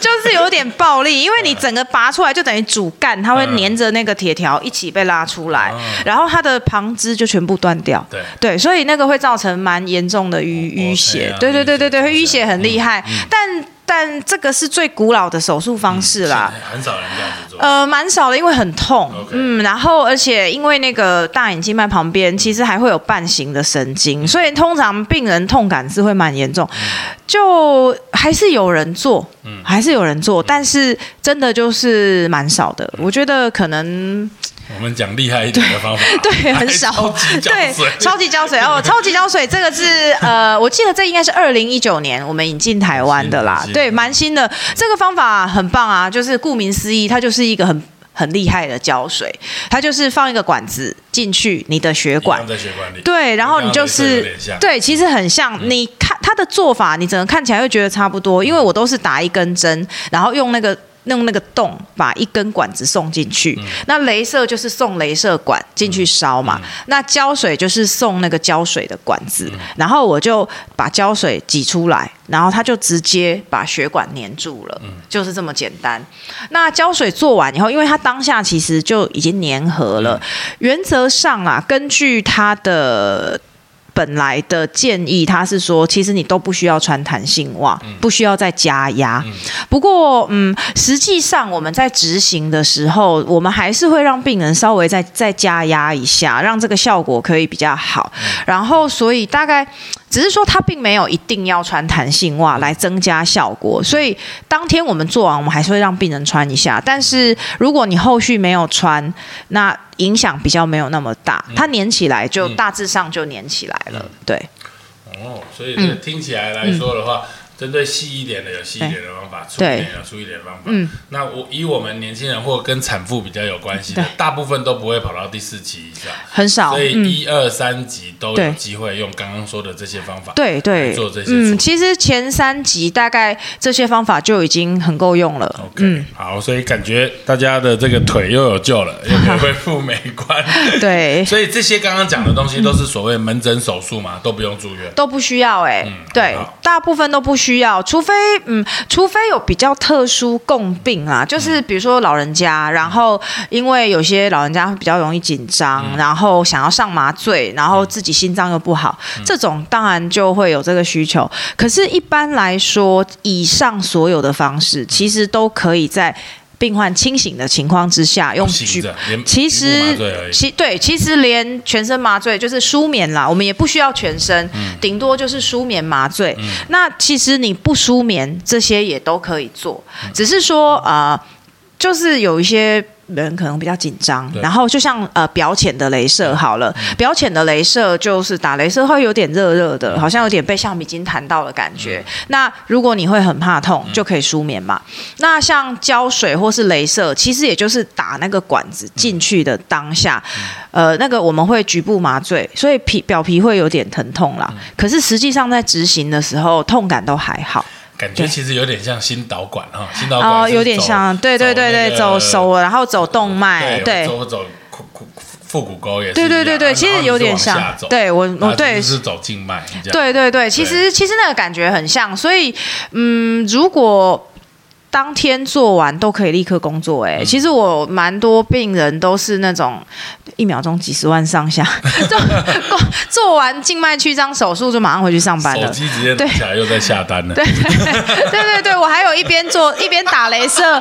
就是有点暴力，因为你整个拔出来就等于主干，它会粘着那个铁条一起被拉出来，然后它的旁枝就全部断掉，对，对，所以那个会造成蛮严重的淤淤血，对对对对对，淤血很厉害，但。但这个是最古老的手术方式啦，很少人这样子做。呃，蛮少的，因为很痛。嗯，然后而且因为那个大眼静脉旁边其实还会有半形的神经，所以通常病人痛感是会蛮严重。就还是有人做，还是有人做，但是真的就是蛮少的。我觉得可能我们讲厉害一点的方法，*laughs* 对，很少，对，，超级胶水哦，*laughs* 超级胶水这个是呃，我记得这应该是二零一九年我们引进台湾的啦对，蛮新的。这个方法很棒啊，就是顾名思义，它就是一个很很厉害的胶水，它就是放一个管子进去你的血管放。在血管里，对，然后你就是对，其实很像。你看它的做法，你整个看起来会觉得差不多，因为我都是打一根针，然后用那个。用那个洞把一根管子送进去，嗯。那镭射就是送镭射管进去烧嘛，那胶水就是送那个胶水的管子，嗯。然后我就把胶水挤出来，然后它就直接把血管粘住了，嗯。就是这么简单。那胶水做完以后，因为它当下其实就已经粘合了，原则上啊，根据它的。本来的建议，他是说，其实你都不需要穿弹性袜，不需要再加压。不过，嗯，实际上我们在执行的时候，我们还是会让病人稍微再再加压一下，让这个效果可以比较好。然后，所以大概只是说，它并没有一定要穿弹性袜来增加效果。所以当天我们做完，我们还是会让病人穿一下。但是如果你后续没有穿，那影响比较没有那么大，它粘起来就大致上就粘起来了。对，哦，所以听起来来说的话，针对细一点的有细一点的方法，粗一点有粗一点的方法。嗯那我以我们年轻人或跟产妇比较有关系的，大部分都不会跑到第四期以上，很少。所以嗯一二三级都有机会用刚刚说的这些方法。对对做这些处嗯，其实前三级大概这些方法就已经很够用了。OK，、嗯，好，所以感觉大家的这个腿又有救了，又可以恢复美观。*laughs* 对，所以这些刚刚讲的东西都是所谓门诊手术嘛，都不用住院。都不需要哎、嗯对，大部分都不需要，除非嗯，除非有比较特殊共病啊，就是比如说老人家，然后因为有些老人家会比较容易紧张，嗯。然后想要上麻醉，然后自己心脏又不好，嗯。这种当然就会有这个需求。可是，一般来说，以上所有的方式其实都可以在病患清醒的情况之下用局醒着，连其实。其对，其实连全身麻醉就是舒眠啦，我们也不需要全身，嗯顶多就是舒眠麻醉。那其实你不舒眠，这些也都可以做，嗯只是说呃，就是有一些。人可能比较紧张，然后就像呃表浅的镭射好了，表浅的镭射就是打镭射会有点热热的，好像有点被橡皮筋弹到的感觉。嗯那如果你会很怕痛，就可以舒眠嘛。那像胶水或是镭射，其实也就是打那个管子进去的当下，呃，那个我们会局部麻醉，所以皮表皮会有点疼痛啦。可是实际上在执行的时候，痛感都还好。感觉其实有点像心导管哈，心导管哦，有点像，对对对对，走手，然后走动脉，对。走走腹腹腹股沟也是对对对对，其实有点像对我我对。是走静脉，对对对，其实其实那个感觉很像，所以嗯，如果当天做完都可以立刻工作、哎、其实我蛮多病人都是那种一秒钟几十万上下，*laughs* 做做完静脉曲张手术就马上回去上班手了。机直接拿起来又在下单了。对 *laughs* 对对对，我还有一边做一边打镭射，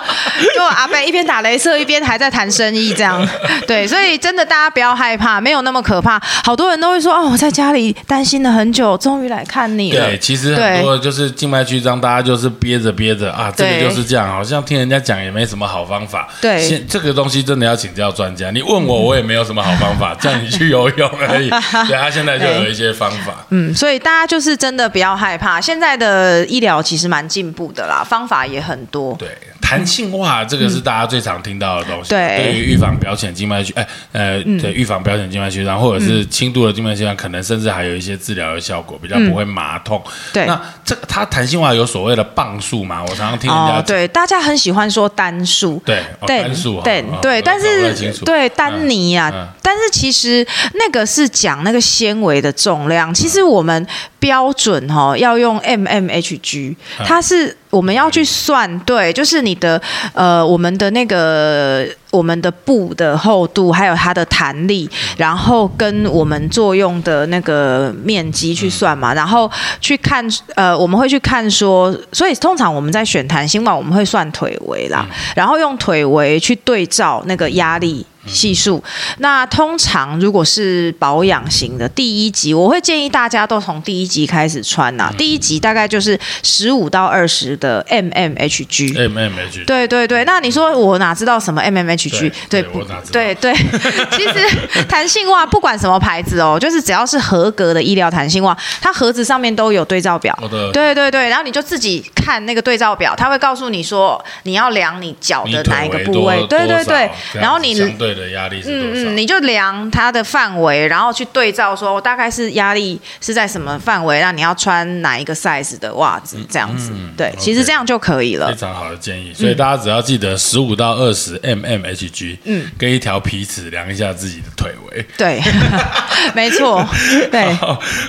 就阿贝一边打镭射一边还在谈生意这样。*laughs* 对，所以真的大家不要害怕，没有那么可怕。好多人都会说哦，我在家里担心了很久，终于来看你了。对，其实很多就是静脉曲张，大家就是憋着憋着啊，这个对就是这样，好像听人家讲也没什么好方法。对现这个东西真的要请教专家。你问我，我也没有什么好方法，*laughs* 叫你去游泳而已。对，他现在就有一些方法。嗯，所以大家就是真的不要害怕，现在的医疗其实蛮进步的啦，方法也很多。对，弹性袜这个是大家最常听到的东西。对于预防表浅静脉曲，哎，呃，对，预防表浅静脉曲张，或者是轻度的静脉曲张，可能甚至还有一些治疗的效果，比较不会麻痛。嗯对那这个它弹性袜有所谓的磅数嘛？我常常听人家。对，大家很喜欢说单数。对，单数对对，但是对丹尼啊，嗯但是其实那个是讲那个纤维的重量，其实我们标准哈、要用 mmHg，嗯它是我们要去算，对，就是你的呃我们的那个我们的布的厚度，还有它的弹力，然后跟我们作用的那个面积去算嘛，然后去看呃我们会去看说，所以通常我们在选弹性袜，我们会算腿围啦，然后用腿围去对照那个压力。系数，那通常如果是保养型的第一集，我会建议大家都从第一集开始穿呐、第一集大概就是十五到二十的 mmHg，mmHg。对对对，那你说我哪知道什么 mmHg？HG，对我哪知道？对对，*laughs* 其实弹性袜不管什么牌子哦，就是只要是合格的医疗弹性袜，它盒子上面都有对照表。对对对，然后你就自己看那个对照表，它会告诉你说你要量你脚的哪一个部位，对对对。然后你相对的压力是多少？嗯嗯，你就量它的范围，然后去对照说，我大概是压力是在什么范围，那你要穿哪一个 size 的袜子，这样子。对其实这样就可以了非。常好的建议，所以大家只要记得十五到二十 mmHg，嗯，跟一条皮尺量一下自己的腿围。对，*laughs* 没错，*laughs* 对。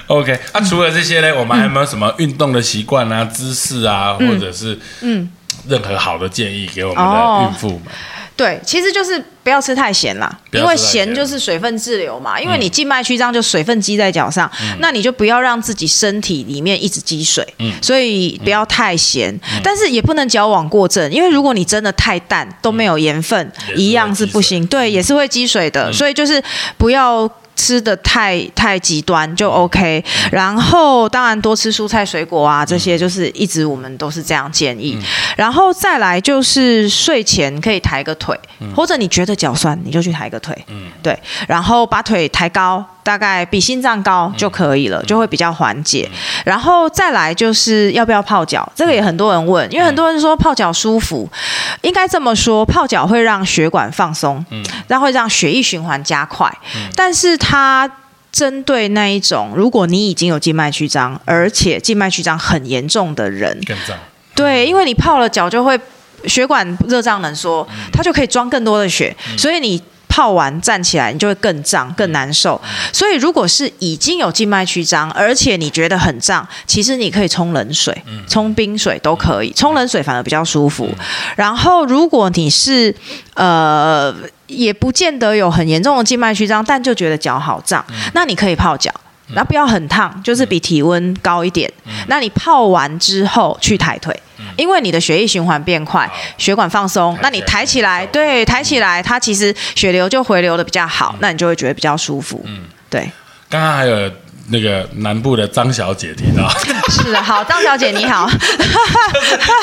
OK，那、除了这些呢，我们还有没有什么运动的习惯啊、姿势啊，或者是嗯任何好的建议给我们的哦孕妇们？对，其实就是不要吃太咸啦，因为咸咸就是水分滞留嘛。因为你静脉曲张就水分积在脚上，那你就不要让自己身体里面一直积水，所以不要太咸，但是也不能矫枉过正，因为如果你真的太淡都没有盐分，一样是不行，对，也是会积水的，所以就是不要。吃的太太极端就 OK，然后当然多吃蔬菜水果啊，这些就是一直我们都是这样建议。然后再来就是睡前可以抬个腿，或者你觉得脚酸，你就去抬个腿，对，然后把腿抬高，大概比心脏高就可以了，就会比较缓解。然后再来就是要不要泡脚，这个也很多人问，因为很多人说泡脚舒服，应该这么说，泡脚会让血管放松，嗯。那会让血液循环加快，但是它。针对那一种，如果你已经有静脉曲张，而且静脉曲张很严重的人，更脏。对，因为你泡了脚就会血管热胀冷缩，它就可以装更多的血，所以你。泡完站起来，你就会更胀、更难受。所以，如果是已经有静脉曲张，而且你觉得很胀，其实你可以冲冷水、冲冰水都可以，冲冷水反而比较舒服。然后，如果你是呃，也不见得有很严重的静脉曲张，但就觉得脚好胀，那你可以泡脚。然后不要很烫，就是比体温高一点。那你泡完之后去抬腿，因为你的血液循环变快，血管放松，那你抬起来，对，抬起来，它其实血流就回流的比较好，那你就会觉得比较舒服。嗯，对，刚刚还有那个南部的张小姐提到，是的。好，张小姐你好。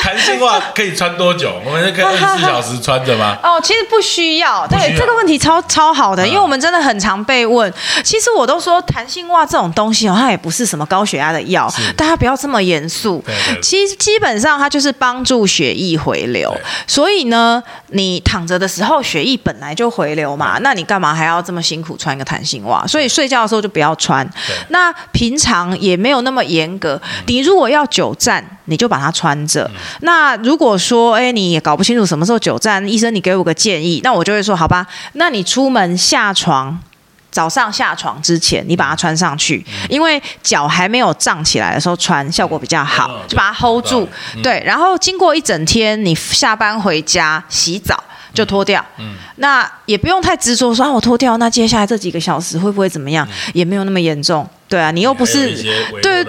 弹性袜可以穿多久？我们可以二十四小时穿着吗？哦，其实不需要，对这个问题超超好的，嗯因为我们真的很常被问。其实我都说弹性袜这种东西哦，它也不是什么高血压的药，大家不要这么严肃对对。其基本上它就是帮助血液回流，所以呢，你躺着的时候血液本来就回流嘛，那你干嘛还要这么辛苦穿一个弹性袜？所以睡觉的时候就不要穿对。那平常也没有那么严格，你如果要久站，你就把它穿着。那如果说，哎，你也搞不清楚什么时候久站，医生你给我个建议，那我就会说，好吧，那你出门下床。早上下床之前，你把它穿上去，因为脚还没有胀起来的时候穿效果比较好嗯，就把它 hold 住。对，然后经过一整天，你下班回家洗澡就脱掉。那也不用太执着说啊，我脱掉，那接下来这几个小时会不会怎么样？也没有那么严重。对啊，你又不是对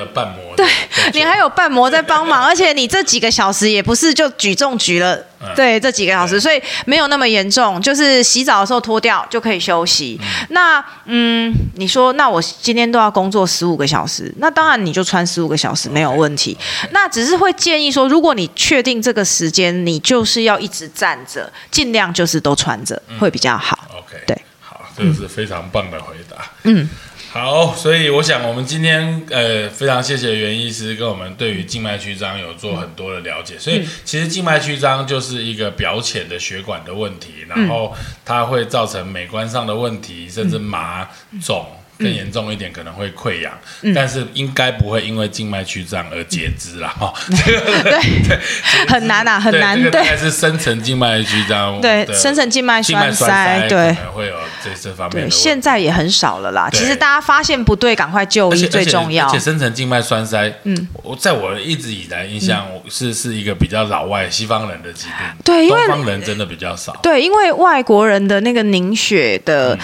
你还有瓣膜在帮忙，而且你这几个小时也不是就举重举了，嗯对，这几个小时，所以没有那么严重，就是洗澡的时候脱掉就可以休息。那嗯，你说那我今天都要工作十五个小时，那当然你就穿十五个小时没有问题。那只是会建议说，如果你确定这个时间你就是要一直站着，尽量就是都穿着会比较好。OK，对，好，这个是非常棒的回答。嗯，好，所以我想我们今天呃非常谢谢袁医师跟我们对于静脉曲张有做很多的了解。所以其实静脉曲张就是一个表浅的血管的问题，然后它会造成美观上的问题，甚至麻肿。更严重一点可能会溃疡，但是应该不会因为静脉曲张而截肢啦。哈。*laughs* 这个对对很难啊很难对这个大概是深层静脉曲张对的深层静脉栓栓塞对可能会有这这方面的对，现在也很少了啦。其实大家发现不对，赶快就医最重要而且。而且深层静脉栓塞，嗯，我在我一直以来印象我是是一个比较老外西方人的疾病，对因为东方人真的比较少。对，因为外国人的那个凝血的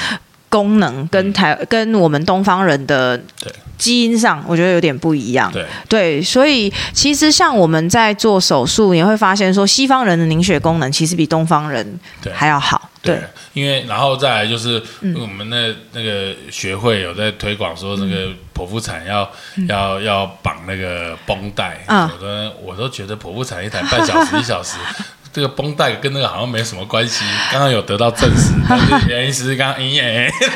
功能跟台跟我们东方人的基因上，我觉得有点不一样。对，对，所以其实像我们在做手术，你会发现说，西方人的凝血功能其实比东方人还要好。对，因为然后再来就是我们那那个学会有在推广说，那个剖腹产要要要绑那个绷带，嗯。我都我都觉得剖腹产一台半小时 *laughs* 一小时。这个绷带跟那个好像没什么关系。刚刚有得到证实，原因是刚刚因为 *laughs* 应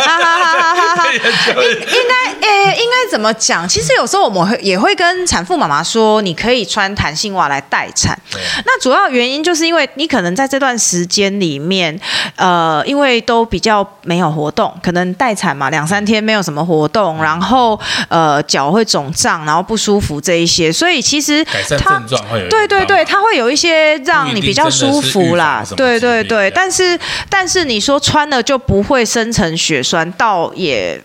该诶，*laughs* 应该怎么讲？其实有时候我们会也会跟产妇妈妈说，你可以穿弹性袜来待产。那主要原因就是因为你可能在这段时间里面，呃，因为都比较没有活动，可能待产嘛，两三天没有什么活动，然后呃脚会肿胀，然后不舒服这一些，所以其实改善症状会有对对对，它会有一些让你比较舒服啦。对对对，但是但是你说穿了就不会生成血栓，倒也。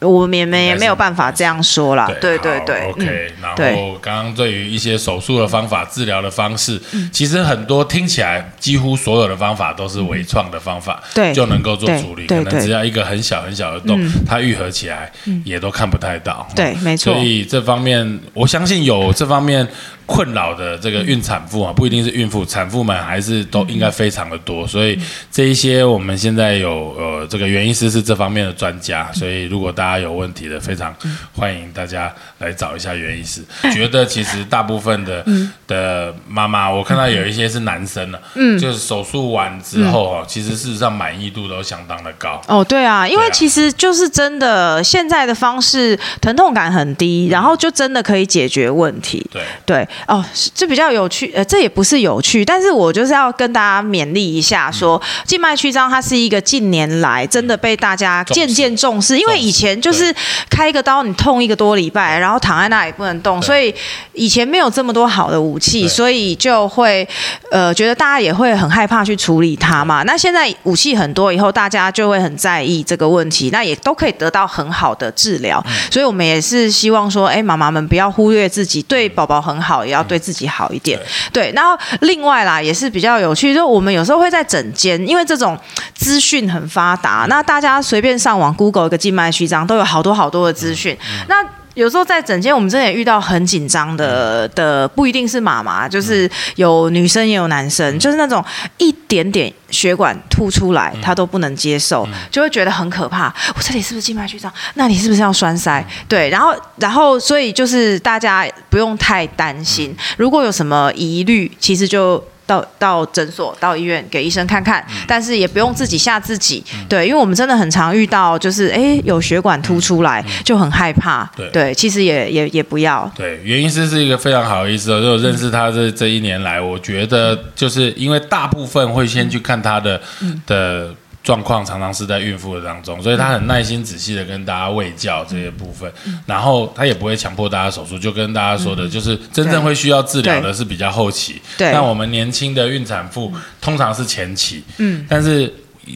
我们也没也没有办法这样说啦。对对对，OK。然后刚刚对于一些手术的方法、治疗的方式，其实很多听起来几乎所有的方法都是微创的方法，对，就能够做处理。可能只要一个很小很小的洞，它愈合起来也都看不太到。对，没错。所以这方面，我相信有这方面。困扰的这个孕产妇啊，不一定是孕妇，产妇们还是都应该非常的多。所以这一些我们现在有呃，这个袁医师是这方面的专家，所以如果大家有问题的，非常欢迎大家来找一下袁医师。觉得其实大部分的的妈妈，我看到有一些是男生了，嗯，就是手术完之后啊，其实事实上满意度都相当的高。哦，对啊，因为其实就是真的现在的方式疼痛感很低，然后就真的可以解决问题。对对。哦，这比较有趣，呃，这也不是有趣，但是我就是要跟大家勉励一下，说静脉曲张它是一个近年来真的被大家渐渐重视，因为以前就是开一个刀你痛一个多礼拜，然后躺在那里不能动，所以以前没有这么多好的武器，所以就会呃觉得大家也会很害怕去处理它嘛。那现在武器很多以后，大家就会很在意这个问题，那也都可以得到很好的治疗，所以我们也是希望说，哎，妈妈们不要忽略自己对宝宝很好。也要对自己好一点，对。然后另外啦，也是比较有趣，就我们有时候会在整间，因为这种资讯很发达，那大家随便上网 Google 一个静脉曲张，都有好多好多的资讯。那有时候在整间，我们真的也遇到很紧张的的，不一定是妈妈，就是有女生也有男生，就是那种一点点血管凸出来，他都不能接受，就会觉得很可怕。我这里是不是静脉曲张？那你是不是要栓塞？对，然后然后所以就是大家不用太担心，如果有什么疑虑，其实就。到到诊所、到医院给医生看看，但是也不用自己吓自己，对，因为我们真的很常遇到，就是哎有血管凸出来就很害怕，对，其实也也也不要。对，原因是是一个非常好的医师，就认识他这这一年来，我觉得就是因为大部分会先去看他的的。状况常常是在孕妇的当中，所以他很耐心仔细的跟大家喂教这些部分，然后他也不会强迫大家手术，就跟大家说的，就是真正会需要治疗的是比较后期。那我们年轻的孕产妇通常是前期，嗯，但是。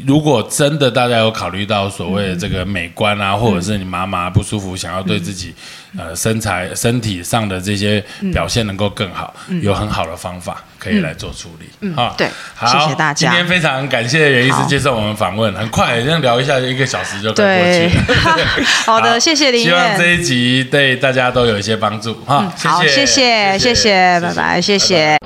如果真的大家有考虑到所谓的这个美观啊，或者是你妈妈不舒服，想要对自己呃身材身体上的这些表现能够更好，有很好的方法可以来做处理啊。对，好，谢谢大家。今天非常感谢袁医师接受我们访问，很快这样聊一下，一个小时就过去了。*laughs* 好的，谢谢林希望这一集对大家都有一些帮助哈。好，谢谢，谢谢，拜拜，谢谢。